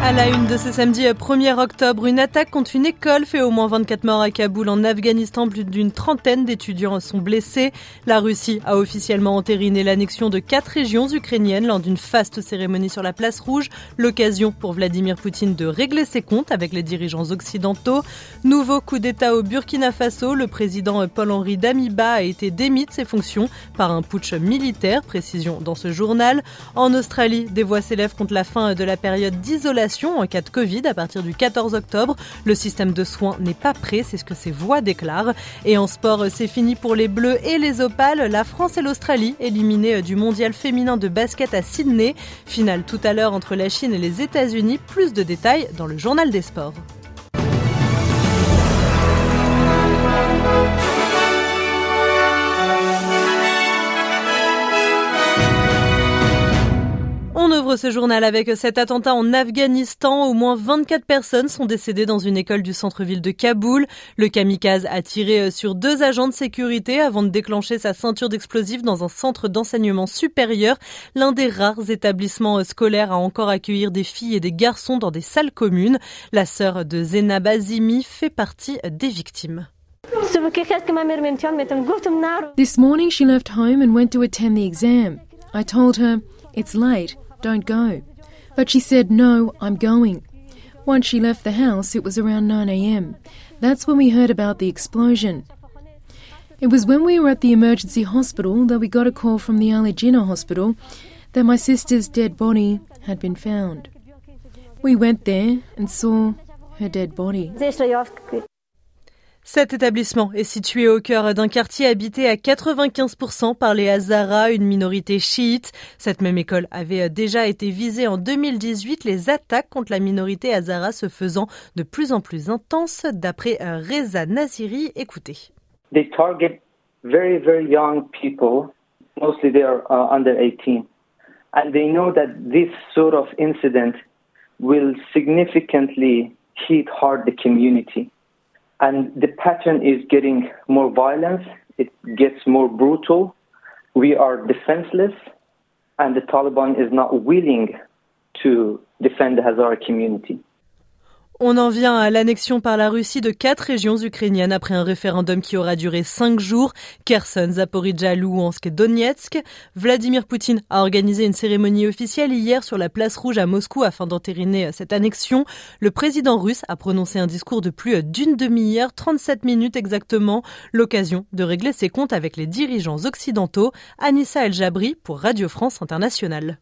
À la une de ce samedi 1er octobre, une attaque contre une école fait au moins 24 morts à Kaboul en Afghanistan. Plus d'une trentaine d'étudiants sont blessés. La Russie a officiellement entériné l'annexion de quatre régions ukrainiennes lors d'une faste cérémonie sur la place rouge. L'occasion pour Vladimir Poutine de régler ses comptes avec les dirigeants occidentaux. Nouveau coup d'État au Burkina Faso. Le président Paul-Henri Damiba a été démis de ses fonctions par un putsch militaire. Précision dans ce journal. En Australie, des voix s'élèvent contre la fin de la période d'isolation en cas de Covid à partir du 14 octobre. Le système de soins n'est pas prêt, c'est ce que ces voix déclarent. Et en sport, c'est fini pour les Bleus et les Opales. La France et l'Australie éliminés du mondial féminin de basket à Sydney. Finale tout à l'heure entre la Chine et les États-Unis. Plus de détails dans le journal des sports. Ce journal avec cet attentat en Afghanistan. Au moins 24 personnes sont décédées dans une école du centre-ville de Kaboul. Le kamikaze a tiré sur deux agents de sécurité avant de déclencher sa ceinture d'explosifs dans un centre d'enseignement supérieur, l'un des rares établissements scolaires à encore accueillir des filles et des garçons dans des salles communes. La sœur de Zena Bazimi fait partie des victimes. This morning she left home and went to attend the exam. I told her, it's late. Don't go. But she said, No, I'm going. Once she left the house, it was around 9 a.m. That's when we heard about the explosion. It was when we were at the emergency hospital that we got a call from the Ali Jinnah hospital that my sister's dead body had been found. We went there and saw her dead body. Cet établissement est situé au cœur d'un quartier habité à 95% par les Hazaras, une minorité chiite. Cette même école avait déjà été visée en 2018, les attaques contre la minorité Hazara se faisant de plus en plus intenses, d'après Reza Naziri. Écoutez. They target very, very young people, mostly they are uh, under 18. And they know that this sort of incident will significantly hit hard the community. And the pattern is getting more violent, it gets more brutal. We are defenseless, and the Taliban is not willing to defend the Hazara community. On en vient à l'annexion par la Russie de quatre régions ukrainiennes après un référendum qui aura duré cinq jours. Kherson, Zaporizhia, Luhansk et Donetsk. Vladimir Poutine a organisé une cérémonie officielle hier sur la place rouge à Moscou afin d'entériner cette annexion. Le président russe a prononcé un discours de plus d'une demi-heure, 37 minutes exactement, l'occasion de régler ses comptes avec les dirigeants occidentaux. Anissa El Jabri pour Radio France Internationale.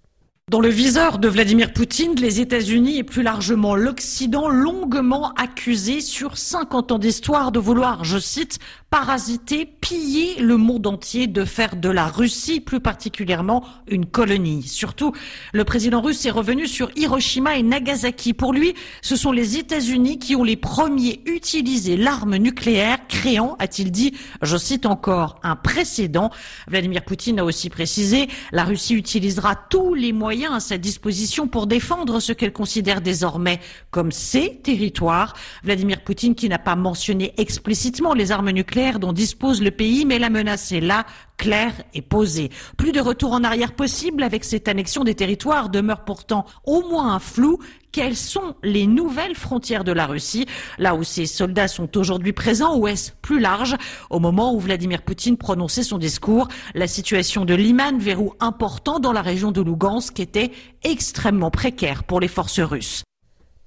Dans le viseur de Vladimir Poutine, les États-Unis et plus largement l'Occident longuement accusés sur 50 ans d'histoire de vouloir, je cite, parasiter, piller le monde entier, de faire de la Russie plus particulièrement une colonie. Surtout, le président russe est revenu sur Hiroshima et Nagasaki. Pour lui, ce sont les États-Unis qui ont les premiers utilisé l'arme nucléaire, créant, a-t-il dit, je cite encore, un précédent. Vladimir Poutine a aussi précisé, la Russie utilisera tous les moyens à sa disposition pour défendre ce qu'elle considère désormais comme ses territoires. Vladimir Poutine qui n'a pas mentionné explicitement les armes nucléaires dont dispose le pays, mais la menace est là, claire et posée. Plus de retour en arrière possible avec cette annexion des territoires demeure pourtant au moins un flou quelles sont les nouvelles frontières de la Russie, là où ces soldats sont aujourd'hui présents, ou est-ce plus large? Au moment où Vladimir Poutine prononçait son discours, la situation de Liman, verrou important dans la région de Lugansk, était extrêmement précaire pour les forces russes.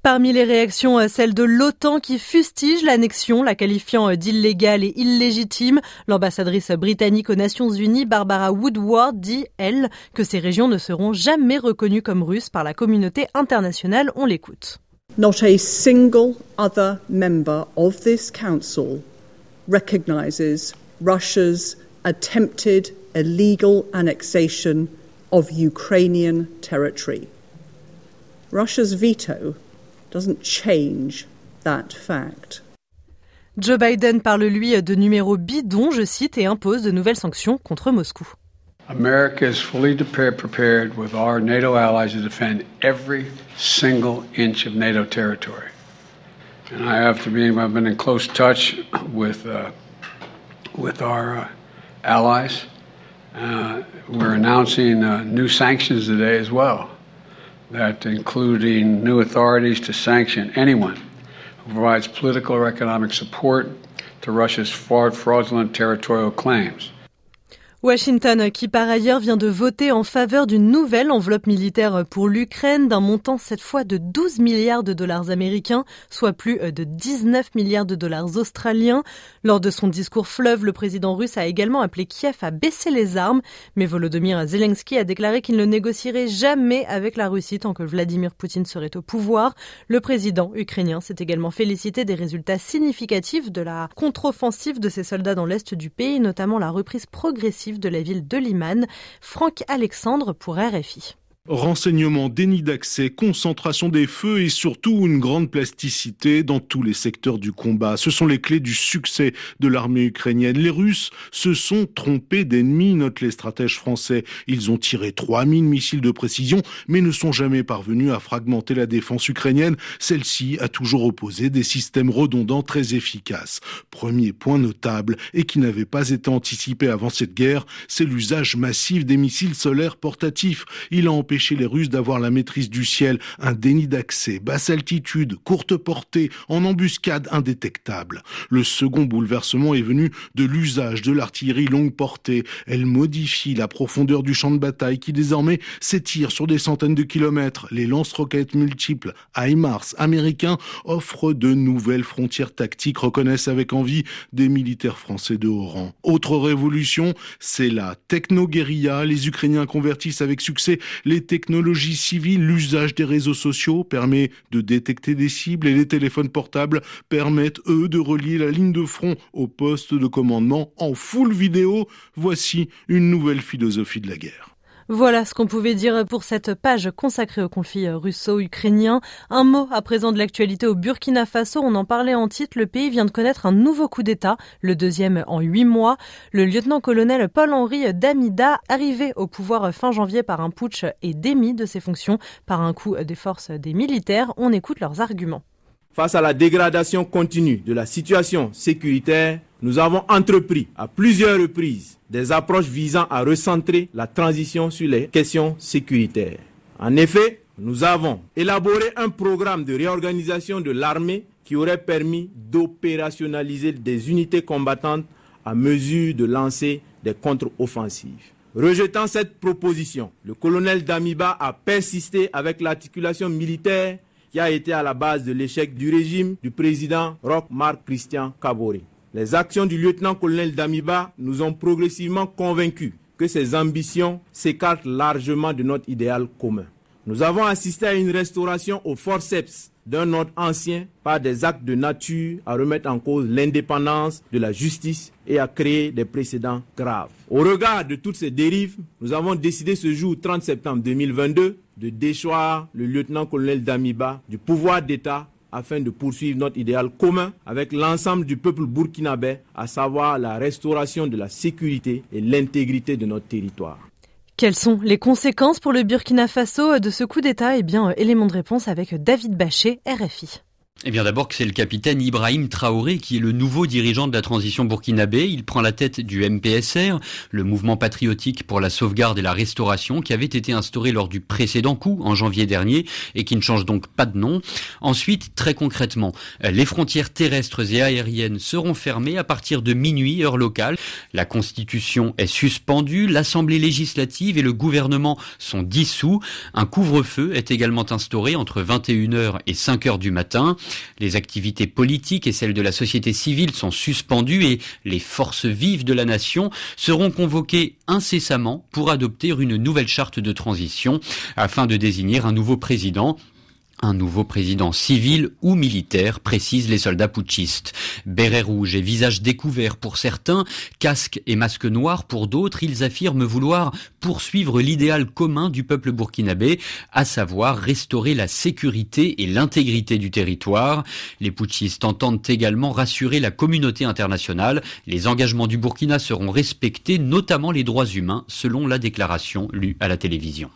Parmi les réactions, euh, celle de l'OTAN qui fustige l'annexion, la qualifiant euh, d'illégale et illégitime. L'ambassadrice britannique aux Nations Unies, Barbara Woodward, dit, elle, que ces régions ne seront jamais reconnues comme russes par la communauté internationale. On l'écoute. Not a single other member of this council recognizes Russia's attempted illegal annexation of Ukrainian territory. Russia's veto doesn't change that fact. Joe Biden parle lui de numéros bidons, je cite, et impose de nouvelles sanctions contre Moscou. America is fully prepared with our NATO allies to defend every single inch of NATO territory. And I have to be, I've been in close touch with, uh, with our uh, allies. Uh, we're announcing uh, new sanctions today as well, that including new authorities to sanction anyone who provides political or economic support to Russia's far fraudulent territorial claims. Washington, qui par ailleurs vient de voter en faveur d'une nouvelle enveloppe militaire pour l'Ukraine d'un montant cette fois de 12 milliards de dollars américains, soit plus de 19 milliards de dollars australiens. Lors de son discours fleuve, le président russe a également appelé Kiev à baisser les armes, mais Volodymyr Zelensky a déclaré qu'il ne négocierait jamais avec la Russie tant que Vladimir Poutine serait au pouvoir. Le président ukrainien s'est également félicité des résultats significatifs de la contre-offensive de ses soldats dans l'est du pays, notamment la reprise progressive de la ville de Liman, Franck Alexandre pour RFI. Renseignement, déni d'accès, concentration des feux et surtout une grande plasticité dans tous les secteurs du combat. Ce sont les clés du succès de l'armée ukrainienne. Les Russes se sont trompés d'ennemis, notent les stratèges français. Ils ont tiré 3000 missiles de précision, mais ne sont jamais parvenus à fragmenter la défense ukrainienne. Celle-ci a toujours opposé des systèmes redondants très efficaces. Premier point notable et qui n'avait pas été anticipé avant cette guerre, c'est l'usage massif des missiles solaires portatifs. Il a empêché chez les Russes d'avoir la maîtrise du ciel, un déni d'accès, basse altitude, courte portée, en embuscade indétectable. Le second bouleversement est venu de l'usage de l'artillerie longue portée. Elle modifie la profondeur du champ de bataille qui désormais s'étire sur des centaines de kilomètres. Les lance-roquettes multiples HIMARS américains offrent de nouvelles frontières tactiques, reconnaissent avec envie des militaires français de haut rang. Autre révolution, c'est la techno-guérilla. Les Ukrainiens convertissent avec succès les technologies civiles, l'usage des réseaux sociaux permet de détecter des cibles et les téléphones portables permettent, eux, de relier la ligne de front au poste de commandement en full vidéo. Voici une nouvelle philosophie de la guerre. Voilà ce qu'on pouvait dire pour cette page consacrée au conflit russo-ukrainien. Un mot à présent de l'actualité au Burkina Faso. On en parlait en titre. Le pays vient de connaître un nouveau coup d'État, le deuxième en huit mois. Le lieutenant-colonel Paul-Henri Damida, arrivé au pouvoir fin janvier par un putsch et démis de ses fonctions par un coup des forces des militaires. On écoute leurs arguments. Face à la dégradation continue de la situation sécuritaire, nous avons entrepris à plusieurs reprises des approches visant à recentrer la transition sur les questions sécuritaires. En effet, nous avons élaboré un programme de réorganisation de l'armée qui aurait permis d'opérationnaliser des unités combattantes à mesure de lancer des contre-offensives. Rejetant cette proposition, le colonel Damiba a persisté avec l'articulation militaire qui a été à la base de l'échec du régime du président Roch Marc Christian Kabore. Les actions du lieutenant-colonel Damiba nous ont progressivement convaincus que ses ambitions s'écartent largement de notre idéal commun. Nous avons assisté à une restauration au forceps d'un ordre ancien par des actes de nature à remettre en cause l'indépendance de la justice et à créer des précédents graves. Au regard de toutes ces dérives, nous avons décidé ce jour 30 septembre 2022 de déchoir le lieutenant-colonel Damiba du pouvoir d'État afin de poursuivre notre idéal commun avec l'ensemble du peuple burkinabé, à savoir la restauration de la sécurité et l'intégrité de notre territoire. Quelles sont les conséquences pour le Burkina Faso de ce coup d'État? Eh bien, élément de réponse avec David Bachet, RFI. Eh bien d'abord que c'est le capitaine Ibrahim Traoré qui est le nouveau dirigeant de la transition burkinabé. Il prend la tête du MPSR, le mouvement patriotique pour la sauvegarde et la restauration qui avait été instauré lors du précédent coup en janvier dernier et qui ne change donc pas de nom. Ensuite, très concrètement, les frontières terrestres et aériennes seront fermées à partir de minuit heure locale. La constitution est suspendue, l'assemblée législative et le gouvernement sont dissous. Un couvre-feu est également instauré entre 21h et 5h du matin. Les activités politiques et celles de la société civile sont suspendues et les forces vives de la nation seront convoquées incessamment pour adopter une nouvelle charte de transition afin de désigner un nouveau président un nouveau président civil ou militaire, précisent les soldats putschistes. Béret rouge et visage découvert pour certains, casque et masque noir pour d'autres, ils affirment vouloir poursuivre l'idéal commun du peuple burkinabé, à savoir restaurer la sécurité et l'intégrité du territoire. Les putschistes entendent également rassurer la communauté internationale. Les engagements du Burkina seront respectés, notamment les droits humains, selon la déclaration lue à la télévision.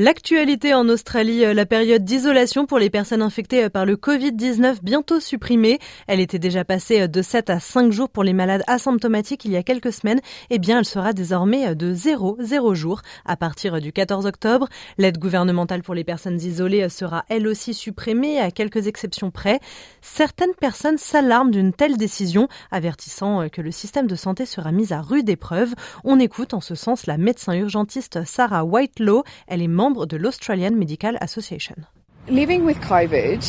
L'actualité en Australie, euh, la période d'isolation pour les personnes infectées euh, par le Covid-19 bientôt supprimée. Elle était déjà passée euh, de 7 à 5 jours pour les malades asymptomatiques il y a quelques semaines. Eh bien, elle sera désormais de 0, 0 jours à partir du 14 octobre. L'aide gouvernementale pour les personnes isolées sera elle aussi supprimée à quelques exceptions près. Certaines personnes s'alarment d'une telle décision, avertissant que le système de santé sera mis à rude épreuve. On écoute en ce sens la médecin urgentiste Sarah Whitelaw. Elle est membre membre de l'Australian Medical Association. Living with COVID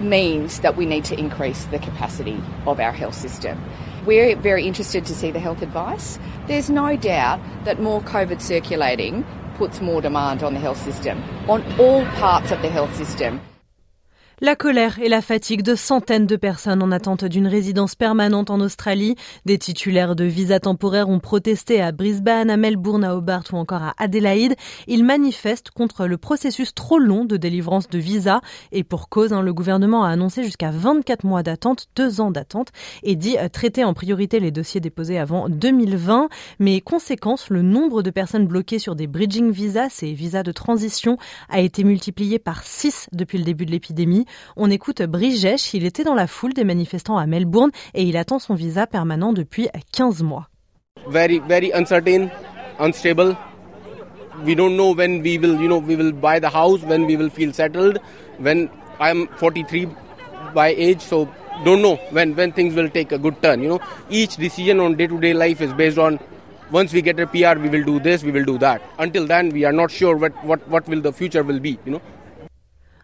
means that we need to increase the capacity of our health system. We're very interested to see the health advice. There's no doubt that more COVID circulating puts more demand on the health system, on all parts of the health system. La colère et la fatigue de centaines de personnes en attente d'une résidence permanente en Australie. Des titulaires de visas temporaires ont protesté à Brisbane, à Melbourne, à Hobart ou encore à Adélaïde. Ils manifestent contre le processus trop long de délivrance de visas et pour cause, hein, le gouvernement a annoncé jusqu'à 24 mois d'attente, deux ans d'attente et dit euh, traiter en priorité les dossiers déposés avant 2020. Mais conséquence, le nombre de personnes bloquées sur des bridging visas, ces visas de transition, a été multiplié par 6 depuis le début de l'épidémie. On écoute Brigesh, il était dans la foule des manifestants à Melbourne et il attend son visa permanent depuis 15 mois. Very, very uncertain, unstable. We don't know when we will, you know, we will buy the house, when we will feel settled. When I'm 43 by age, so don't know when when things will take a good turn. You know, each decision on day-to-day life is based on once we get a PR, we will do this, we will do that. Until then, we are not sure what what what will the future will be. You know.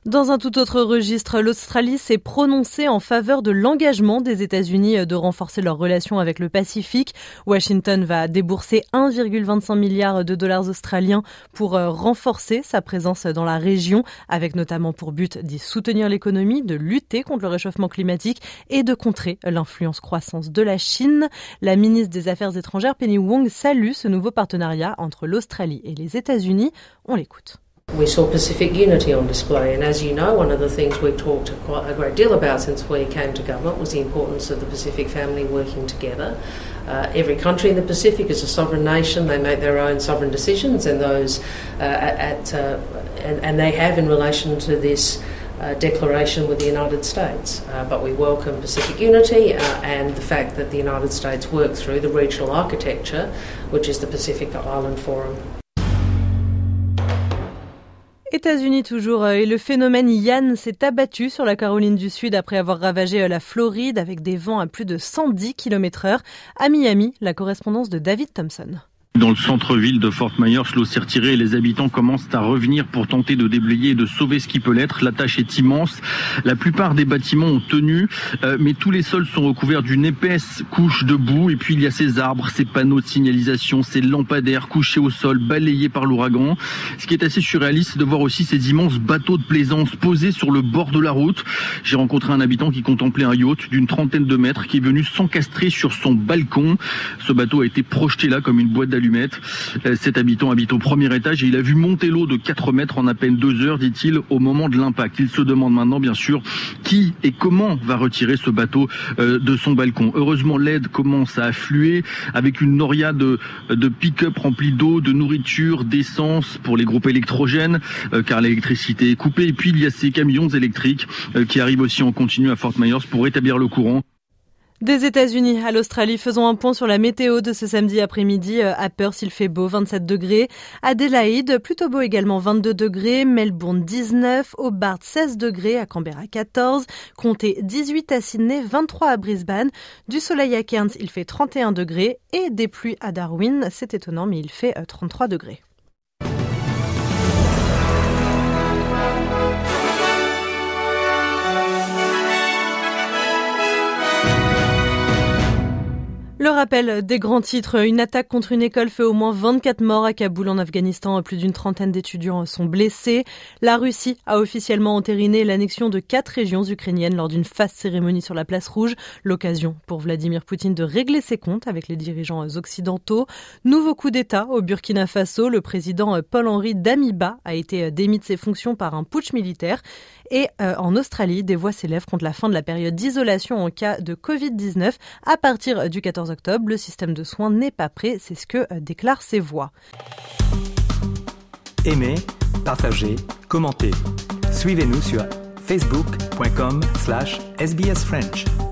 Dans un tout autre registre, l'Australie s'est prononcée en faveur de l'engagement des États-Unis de renforcer leurs relations avec le Pacifique. Washington va débourser 1,25 milliard de dollars australiens pour euh, renforcer sa présence dans la région, avec notamment pour but d'y soutenir l'économie, de lutter contre le réchauffement climatique et de contrer l'influence croissance de la Chine. La ministre des Affaires étrangères Penny Wong salue ce nouveau partenariat entre l'Australie et les États-Unis. On l'écoute. We saw Pacific unity on display. And as you know, one of the things we've talked quite a great deal about since we came to government was the importance of the Pacific family working together. Uh, every country in the Pacific is a sovereign nation. They make their own sovereign decisions, and those uh, at, uh, and, and, they have in relation to this. Uh, declaration with the United States, uh, but we welcome Pacific unity uh, and the fact that the United States worked through the regional architecture, which is the Pacific Island Forum. États-Unis toujours, euh, et le phénomène Yann s'est abattu sur la Caroline du Sud après avoir ravagé euh, la Floride avec des vents à plus de 110 km heure. À Miami, la correspondance de David Thompson. Dans le centre-ville de Fort Myers, l'eau s'est retirée et les habitants commencent à revenir pour tenter de déblayer et de sauver ce qui peut l'être. La tâche est immense. La plupart des bâtiments ont tenu, euh, mais tous les sols sont recouverts d'une épaisse couche de boue. Et puis il y a ces arbres, ces panneaux de signalisation, ces lampadaires couchés au sol, balayés par l'ouragan. Ce qui est assez surréaliste, c'est de voir aussi ces immenses bateaux de plaisance posés sur le bord de la route. J'ai rencontré un habitant qui contemplait un yacht d'une trentaine de mètres qui est venu s'encastrer sur son balcon. Ce bateau a été projeté là comme une boîte d'allumettes euh, cet habitant habite au premier étage et il a vu monter l'eau de 4 mètres en à peine deux heures, dit-il, au moment de l'impact. Il se demande maintenant, bien sûr, qui et comment va retirer ce bateau euh, de son balcon. Heureusement, l'aide commence à affluer avec une noria de, pick-up remplie d'eau, de nourriture, d'essence pour les groupes électrogènes, euh, car l'électricité est coupée. Et puis, il y a ces camions électriques qui arrivent aussi en continu à Fort Myers pour rétablir le courant. Des États-Unis à l'Australie, faisons un point sur la météo de ce samedi après-midi. Euh, à Perth, il fait beau, 27 degrés. Adélaïde, plutôt beau également, 22 degrés. Melbourne, 19. Hobart, 16 degrés. À Canberra, 14. Comptez 18 à Sydney, 23 à Brisbane. Du soleil à Cairns, il fait 31 degrés. Et des pluies à Darwin. C'est étonnant, mais il fait 33 euh, degrés. Le rappel des grands titres. Une attaque contre une école fait au moins 24 morts à Kaboul en Afghanistan. Plus d'une trentaine d'étudiants sont blessés. La Russie a officiellement entériné l'annexion de quatre régions ukrainiennes lors d'une faste cérémonie sur la place rouge. L'occasion pour Vladimir Poutine de régler ses comptes avec les dirigeants occidentaux. Nouveau coup d'État au Burkina Faso. Le président Paul-Henri Damiba a été démis de ses fonctions par un putsch militaire. Et euh, en Australie, des voix s'élèvent contre la fin de la période d'isolation en cas de Covid-19. À partir du 14 octobre, le système de soins n'est pas prêt, c'est ce que euh, déclarent ses voix. Aimez, partagez, commentez. Suivez-nous sur facebook.com slash sbsfrench.